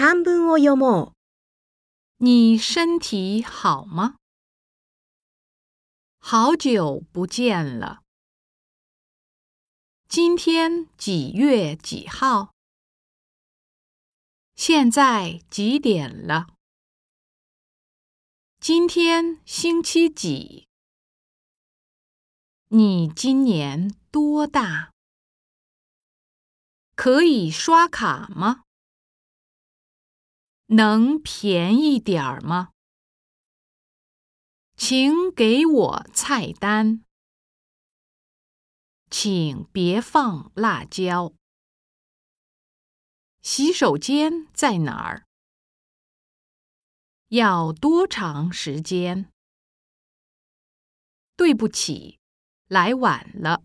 短文を読もう。你身体好吗？好久不见了。今天几月几号？现在几点了？今天星期几？你今年多大？可以刷卡吗？ 能便宜点儿吗？请给我菜单，请别放辣椒。洗手间在哪儿？要多长时间？对不起，来晚了。